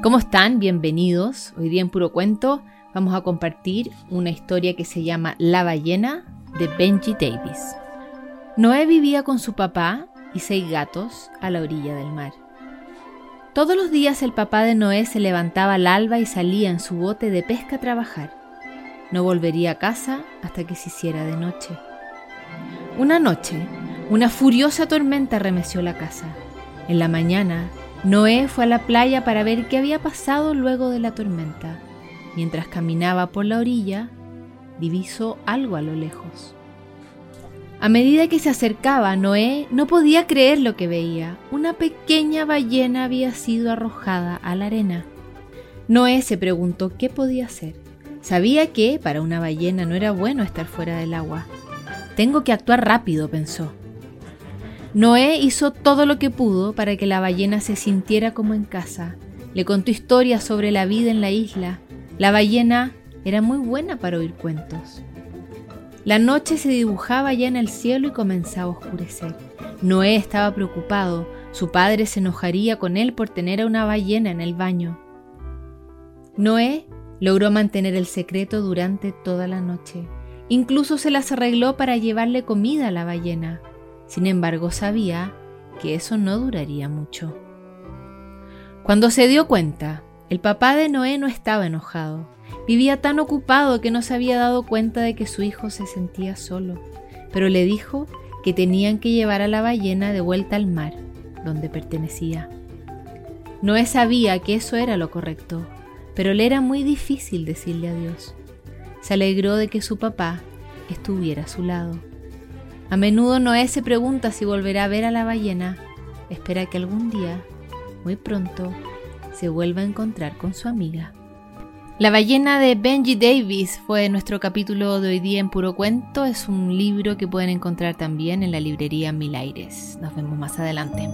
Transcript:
¿Cómo están? Bienvenidos. Hoy día en Puro Cuento vamos a compartir una historia que se llama La ballena de Benji Davis. Noé vivía con su papá y seis gatos a la orilla del mar. Todos los días el papá de Noé se levantaba al alba y salía en su bote de pesca a trabajar. No volvería a casa hasta que se hiciera de noche. Una noche, una furiosa tormenta remeció la casa. En la mañana, Noé fue a la playa para ver qué había pasado luego de la tormenta. Mientras caminaba por la orilla, divisó algo a lo lejos. A medida que se acercaba, Noé no podía creer lo que veía. Una pequeña ballena había sido arrojada a la arena. Noé se preguntó qué podía hacer. Sabía que para una ballena no era bueno estar fuera del agua. Tengo que actuar rápido, pensó. Noé hizo todo lo que pudo para que la ballena se sintiera como en casa. Le contó historias sobre la vida en la isla. La ballena era muy buena para oír cuentos. La noche se dibujaba ya en el cielo y comenzaba a oscurecer. Noé estaba preocupado. Su padre se enojaría con él por tener a una ballena en el baño. Noé logró mantener el secreto durante toda la noche. Incluso se las arregló para llevarle comida a la ballena. Sin embargo, sabía que eso no duraría mucho. Cuando se dio cuenta, el papá de Noé no estaba enojado. Vivía tan ocupado que no se había dado cuenta de que su hijo se sentía solo, pero le dijo que tenían que llevar a la ballena de vuelta al mar, donde pertenecía. Noé sabía que eso era lo correcto, pero le era muy difícil decirle adiós. Se alegró de que su papá estuviera a su lado. A menudo Noé se pregunta si volverá a ver a la ballena. Espera que algún día, muy pronto, se vuelva a encontrar con su amiga. La ballena de Benji Davis fue nuestro capítulo de hoy día en Puro Cuento. Es un libro que pueden encontrar también en la librería Mil Aires. Nos vemos más adelante.